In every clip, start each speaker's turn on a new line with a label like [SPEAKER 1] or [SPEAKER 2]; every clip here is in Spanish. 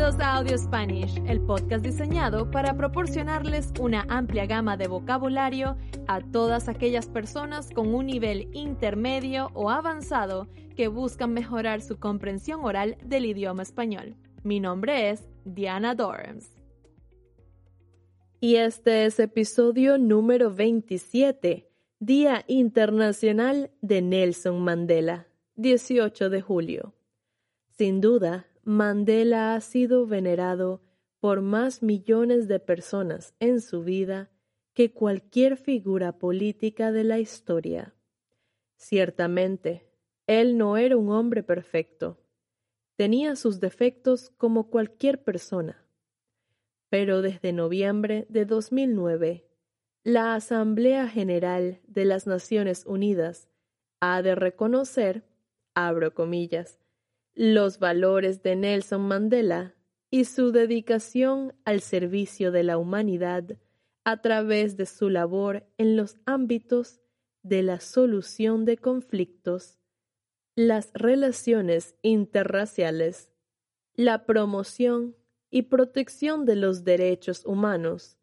[SPEAKER 1] Bienvenidos a Audio Spanish, el podcast diseñado para proporcionarles una amplia gama de vocabulario a todas aquellas personas con un nivel intermedio o avanzado que buscan mejorar su comprensión oral del idioma español. Mi nombre es Diana Dorms. Y este es episodio número 27, Día Internacional de Nelson Mandela, 18 de julio. Sin duda, Mandela ha sido venerado por más millones de personas en su vida que cualquier figura política de la historia. Ciertamente, él no era un hombre perfecto. Tenía sus defectos como cualquier persona. Pero desde noviembre de 2009, la Asamblea General de las Naciones Unidas ha de reconocer, abro comillas, los valores de Nelson Mandela y su dedicación al servicio de la humanidad a través de su labor en los ámbitos de la solución de conflictos, las relaciones interraciales, la promoción y protección de los derechos humanos,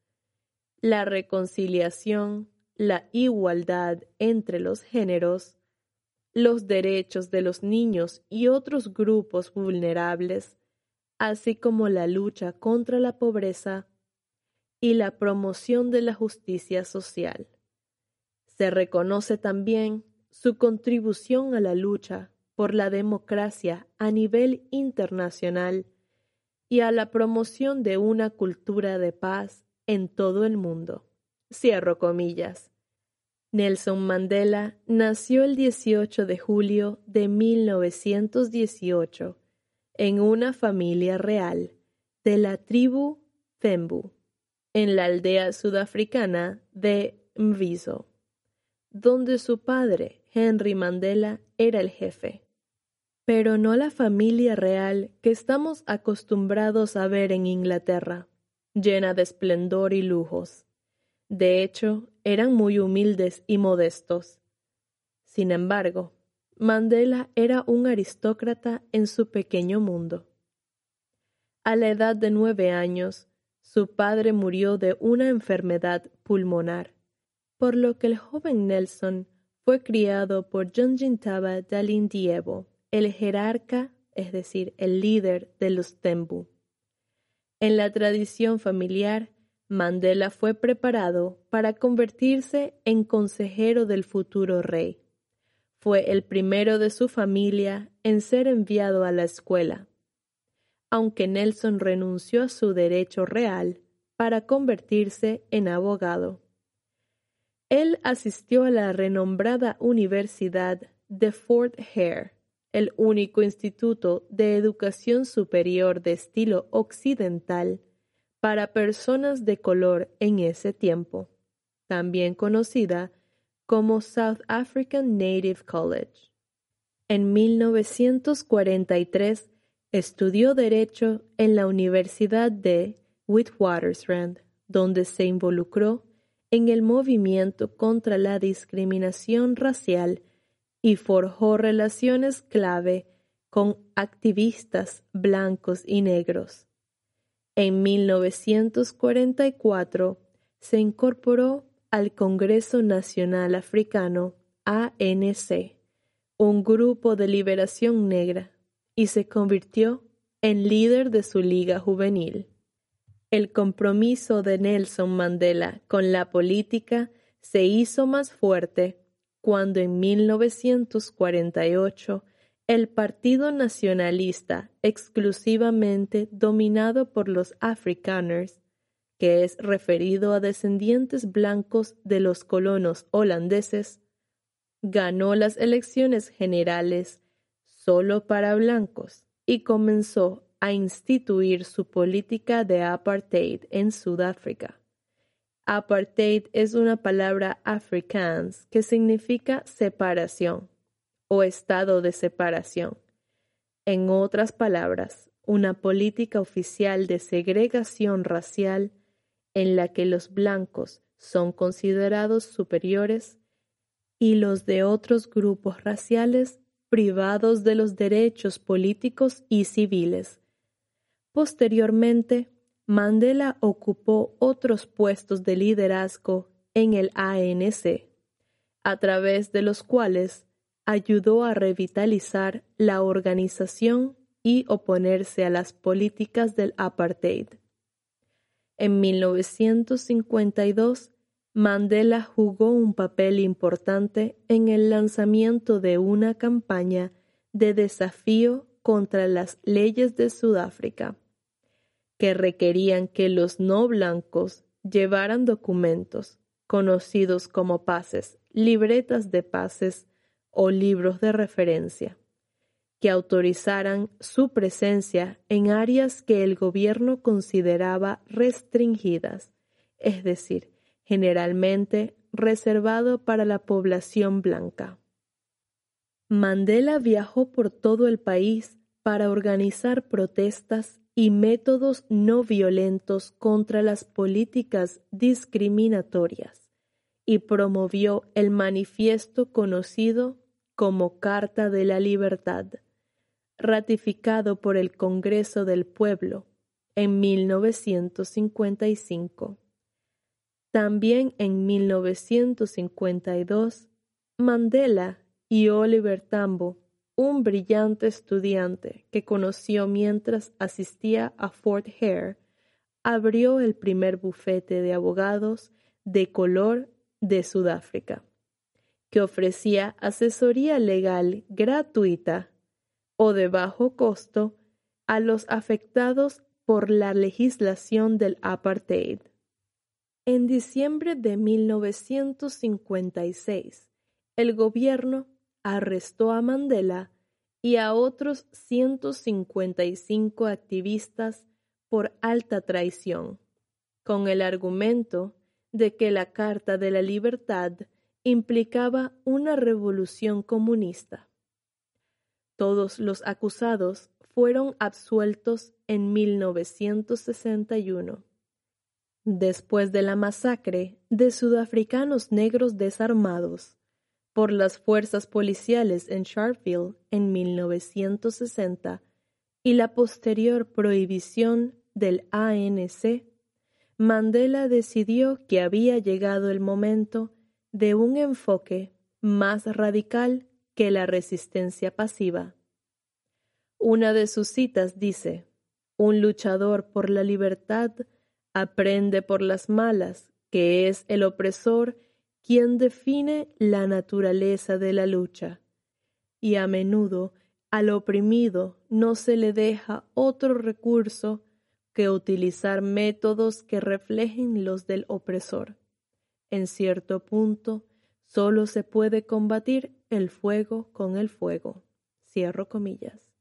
[SPEAKER 1] la reconciliación, la igualdad entre los géneros, los derechos de los niños y otros grupos vulnerables, así como la lucha contra la pobreza y la promoción de la justicia social. Se reconoce también su contribución a la lucha por la democracia a nivel internacional y a la promoción de una cultura de paz en todo el mundo. Cierro comillas. Nelson Mandela nació el 18 de julio de 1918 en una familia real de la tribu Thembu, en la aldea sudafricana de Mviso, donde su padre, Henry Mandela, era el jefe. Pero no la familia real que estamos acostumbrados a ver en Inglaterra, llena de esplendor y lujos. De hecho, eran muy humildes y modestos. Sin embargo, Mandela era un aristócrata en su pequeño mundo. A la edad de nueve años, su padre murió de una enfermedad pulmonar, por lo que el joven Nelson fue criado por Jintaba Dalindievo, el jerarca, es decir, el líder de los Tembu. En la tradición familiar, Mandela fue preparado para convertirse en consejero del futuro rey. Fue el primero de su familia en ser enviado a la escuela. Aunque Nelson renunció a su derecho real para convertirse en abogado. Él asistió a la renombrada Universidad de Fort Hare, el único instituto de educación superior de estilo occidental para personas de color en ese tiempo, también conocida como South African Native College. En 1943 estudió Derecho en la Universidad de Witwatersrand, donde se involucró en el movimiento contra la discriminación racial y forjó relaciones clave con activistas blancos y negros. En 1944 se incorporó al Congreso Nacional Africano, ANC, un grupo de liberación negra, y se convirtió en líder de su liga juvenil. El compromiso de Nelson Mandela con la política se hizo más fuerte cuando en 1948 el Partido Nacionalista, exclusivamente dominado por los Afrikaners, que es referido a descendientes blancos de los colonos holandeses, ganó las elecciones generales solo para blancos y comenzó a instituir su política de apartheid en Sudáfrica. Apartheid es una palabra afrikaans que significa separación o estado de separación. En otras palabras, una política oficial de segregación racial en la que los blancos son considerados superiores y los de otros grupos raciales privados de los derechos políticos y civiles. Posteriormente, Mandela ocupó otros puestos de liderazgo en el ANC, a través de los cuales ayudó a revitalizar la organización y oponerse a las políticas del apartheid. En 1952, Mandela jugó un papel importante en el lanzamiento de una campaña de desafío contra las leyes de Sudáfrica, que requerían que los no blancos llevaran documentos conocidos como pases, libretas de pases o libros de referencia, que autorizaran su presencia en áreas que el gobierno consideraba restringidas, es decir, generalmente reservado para la población blanca. Mandela viajó por todo el país para organizar protestas y métodos no violentos contra las políticas discriminatorias y promovió el manifiesto conocido como Carta de la Libertad, ratificado por el Congreso del Pueblo en 1955. También en 1952, Mandela y Oliver Tambo, un brillante estudiante que conoció mientras asistía a Fort Hare, abrió el primer bufete de abogados de color de Sudáfrica que ofrecía asesoría legal gratuita o de bajo costo a los afectados por la legislación del apartheid. En diciembre de 1956, el gobierno arrestó a Mandela y a otros 155 activistas por alta traición, con el argumento de que la Carta de la Libertad implicaba una revolución comunista. Todos los acusados fueron absueltos en 1961, después de la masacre de sudafricanos negros desarmados por las fuerzas policiales en Sharpeville en 1960 y la posterior prohibición del ANC, Mandela decidió que había llegado el momento de un enfoque más radical que la resistencia pasiva. Una de sus citas dice, un luchador por la libertad aprende por las malas que es el opresor quien define la naturaleza de la lucha, y a menudo al oprimido no se le deja otro recurso que utilizar métodos que reflejen los del opresor. En cierto punto, solo se puede combatir el fuego con el fuego. Cierro comillas.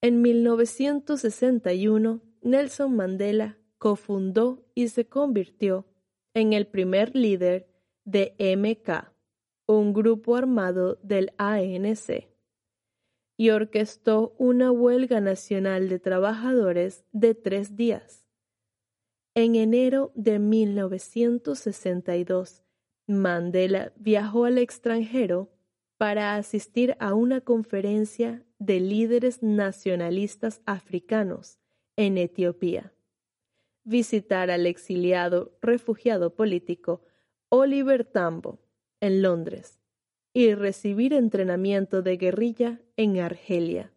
[SPEAKER 1] En 1961, Nelson Mandela cofundó y se convirtió en el primer líder de MK, un grupo armado del ANC, y orquestó una huelga nacional de trabajadores de tres días en enero de 1962, Mandela viajó al extranjero para asistir a una conferencia de líderes nacionalistas africanos en Etiopía, visitar al exiliado refugiado político Oliver Tambo en Londres y recibir entrenamiento de guerrilla en Argelia.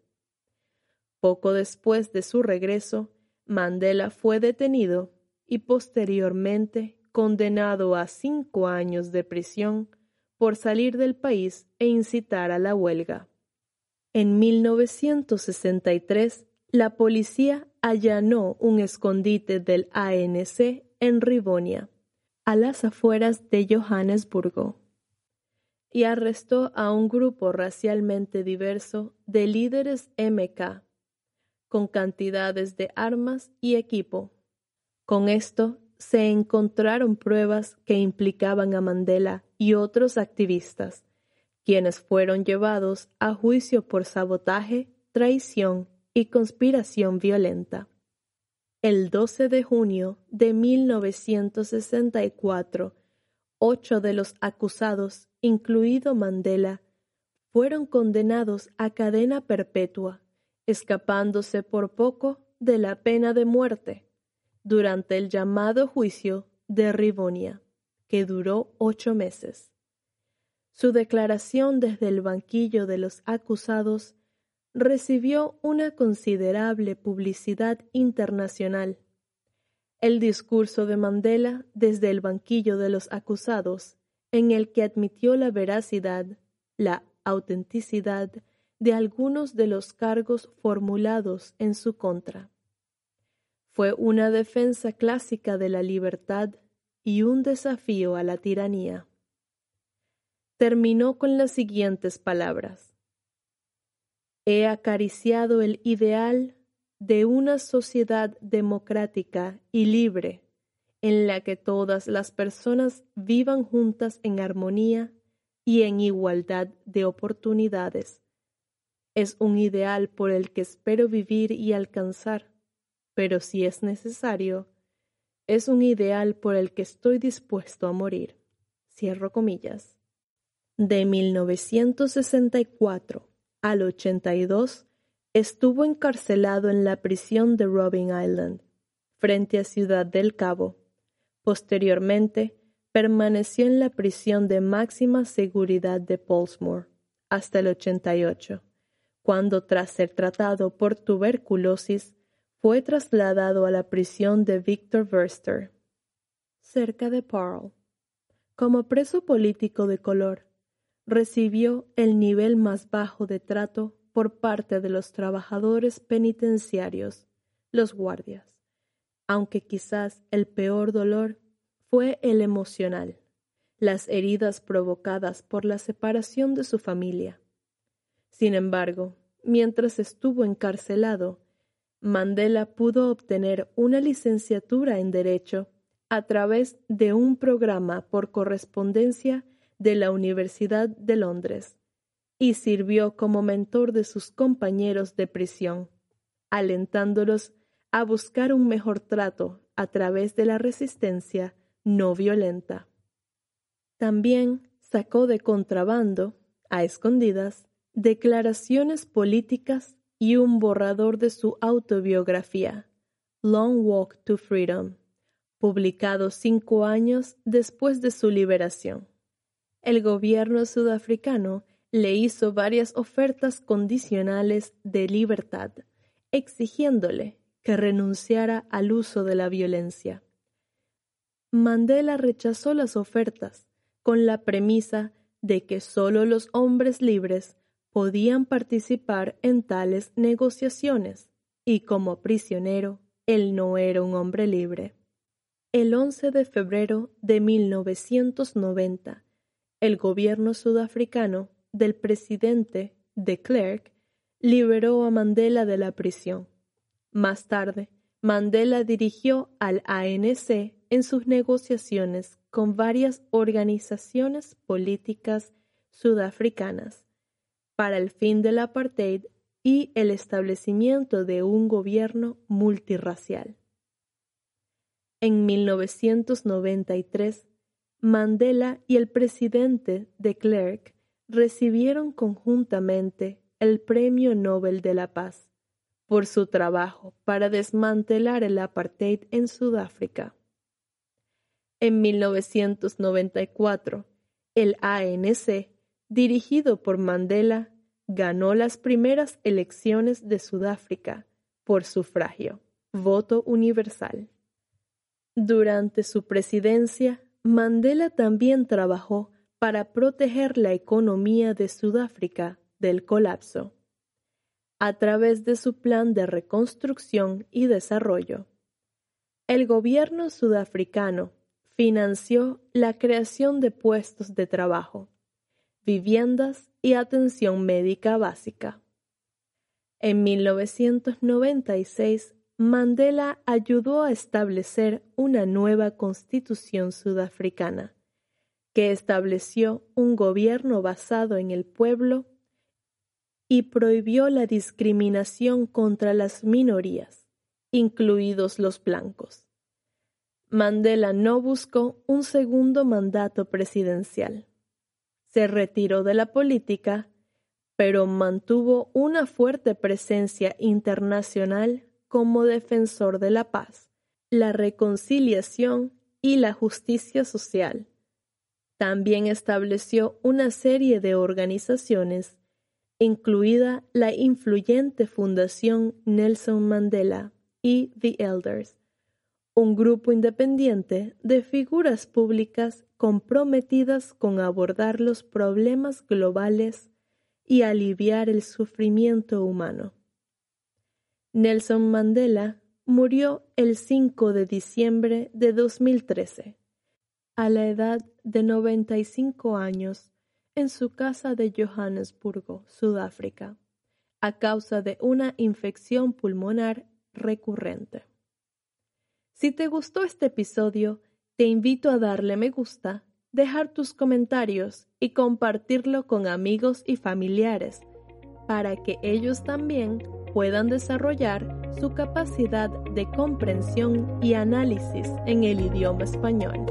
[SPEAKER 1] Poco después de su regreso, Mandela fue detenido y posteriormente condenado a cinco años de prisión por salir del país e incitar a la huelga. En 1963, la policía allanó un escondite del ANC en Rivonia, a las afueras de Johannesburgo, y arrestó a un grupo racialmente diverso de líderes MK, con cantidades de armas y equipo con esto se encontraron pruebas que implicaban a Mandela y otros activistas, quienes fueron llevados a juicio por sabotaje, traición y conspiración violenta. El 12 de junio de 1964, ocho de los acusados, incluido Mandela, fueron condenados a cadena perpetua, escapándose por poco
[SPEAKER 2] de la pena de muerte durante el llamado juicio de Rivonia, que duró ocho meses. Su declaración desde el banquillo de los acusados recibió una considerable publicidad internacional. El discurso de Mandela desde el banquillo de los acusados, en el que admitió la veracidad, la autenticidad de algunos de los cargos formulados en su contra. Fue una defensa clásica de la libertad y un desafío a la tiranía. Terminó con las siguientes palabras. He acariciado el ideal de una sociedad democrática y libre en la que todas las personas vivan juntas en armonía y en igualdad de oportunidades. Es un ideal por el que espero vivir y alcanzar, pero si es necesario, es un ideal por el que estoy dispuesto a morir. Cierro comillas. De 1964 al 82 estuvo encarcelado en la prisión de Robin Island, frente a Ciudad del Cabo. Posteriormente, permaneció en la prisión de máxima seguridad de Portsmouth hasta el 88, cuando tras ser tratado por tuberculosis fue trasladado a la prisión de Victor Verster, cerca de Pearl. Como preso político de color, recibió el nivel más bajo de trato por parte de los trabajadores penitenciarios, los guardias, aunque quizás el peor dolor fue el emocional, las heridas provocadas por la separación de su familia. Sin embargo, mientras estuvo encarcelado, Mandela pudo obtener una licenciatura en Derecho a través de un programa por correspondencia de la Universidad de Londres y sirvió como mentor de sus compañeros de prisión, alentándolos a buscar un mejor trato a través de la resistencia no violenta. También sacó de contrabando, a escondidas, declaraciones políticas y un borrador de su autobiografía, Long Walk to Freedom, publicado cinco años después de su liberación. El gobierno sudafricano le hizo varias ofertas condicionales de libertad, exigiéndole que renunciara al uso de la violencia. Mandela rechazó las ofertas con la premisa de que solo los hombres libres podían participar en tales negociaciones y como prisionero él no era un hombre libre. El 11 de febrero de 1990, el gobierno sudafricano del presidente de Klerk liberó a Mandela de la prisión. Más tarde, Mandela dirigió al ANC en sus negociaciones con varias organizaciones políticas sudafricanas para el fin del apartheid y el establecimiento de un gobierno multirracial. En 1993, Mandela y el presidente de Klerk recibieron conjuntamente el Premio Nobel de la Paz por su trabajo para desmantelar el apartheid en Sudáfrica. En 1994, el ANC, dirigido por Mandela, ganó las primeras elecciones de Sudáfrica por sufragio, voto universal. Durante su presidencia, Mandela también trabajó para proteger la economía de Sudáfrica del colapso, a través de su plan de reconstrucción y desarrollo. El gobierno sudafricano financió la creación de puestos de trabajo, viviendas y atención médica básica. En 1996, Mandela ayudó a establecer una nueva constitución sudafricana, que estableció un gobierno basado en el pueblo y prohibió la discriminación contra las minorías, incluidos los blancos. Mandela no buscó un segundo mandato presidencial. Se retiró de la política, pero mantuvo una fuerte presencia internacional como defensor de la paz, la reconciliación y la justicia social. También estableció una serie de organizaciones, incluida la influyente Fundación Nelson Mandela y The Elders, un grupo independiente de figuras públicas comprometidas con abordar los problemas globales y aliviar el sufrimiento humano. Nelson Mandela murió el 5 de diciembre de 2013, a la edad de 95 años, en su casa de Johannesburgo, Sudáfrica, a causa de una infección pulmonar recurrente. Si te gustó este episodio, te invito a darle me gusta, dejar tus comentarios y compartirlo con amigos y familiares para que ellos también puedan desarrollar su capacidad de comprensión y análisis en el idioma español,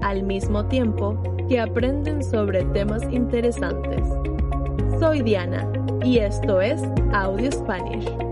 [SPEAKER 2] al mismo tiempo que aprenden sobre temas interesantes. Soy Diana y esto es Audio Spanish.